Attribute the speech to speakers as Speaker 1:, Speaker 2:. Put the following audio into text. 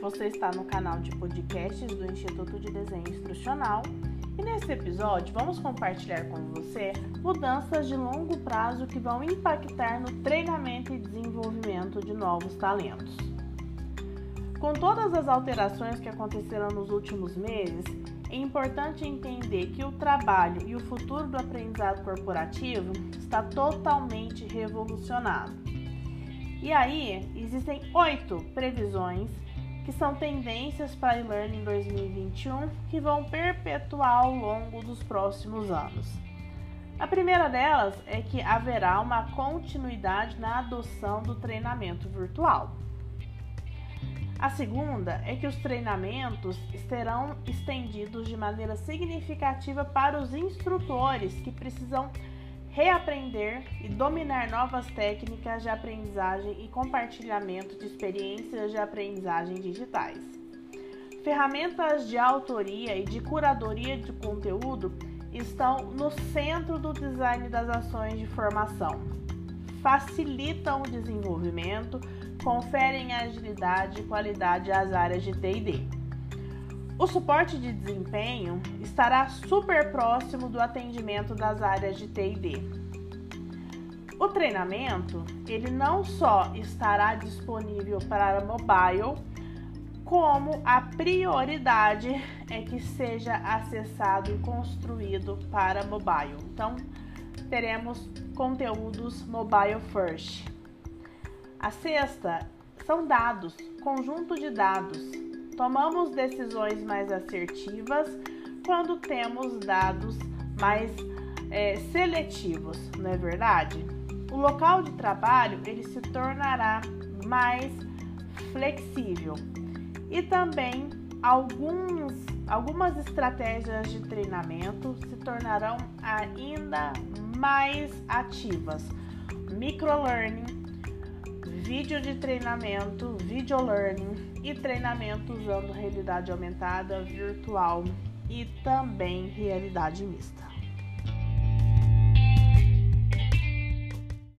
Speaker 1: Você está no canal de podcasts do Instituto de Desenho Instrucional e nesse episódio vamos compartilhar com você mudanças de longo prazo que vão impactar no treinamento e desenvolvimento de novos talentos. Com todas as alterações que aconteceram nos últimos meses, é importante entender que o trabalho e o futuro do aprendizado corporativo está totalmente revolucionado. E aí, existem oito previsões que são tendências para e-learning 2021 que vão perpetuar ao longo dos próximos anos. A primeira delas é que haverá uma continuidade na adoção do treinamento virtual. A segunda é que os treinamentos serão estendidos de maneira significativa para os instrutores que precisam reaprender e dominar novas técnicas de aprendizagem e compartilhamento de experiências de aprendizagem digitais. Ferramentas de autoria e de curadoria de conteúdo estão no centro do design das ações de formação. Facilitam o desenvolvimento, conferem agilidade e qualidade às áreas de TD. O suporte de desempenho estará super próximo do atendimento das áreas de TD. O treinamento, ele não só estará disponível para mobile, como a prioridade é que seja acessado e construído para mobile. Então, teremos conteúdos mobile first. A sexta são dados, conjunto de dados Tomamos decisões mais assertivas quando temos dados mais é, seletivos, não é verdade? O local de trabalho ele se tornará mais flexível e também alguns, algumas estratégias de treinamento se tornarão ainda mais ativas. Microlearning vídeo de treinamento, video learning e treinamento usando realidade aumentada, virtual e também realidade mista.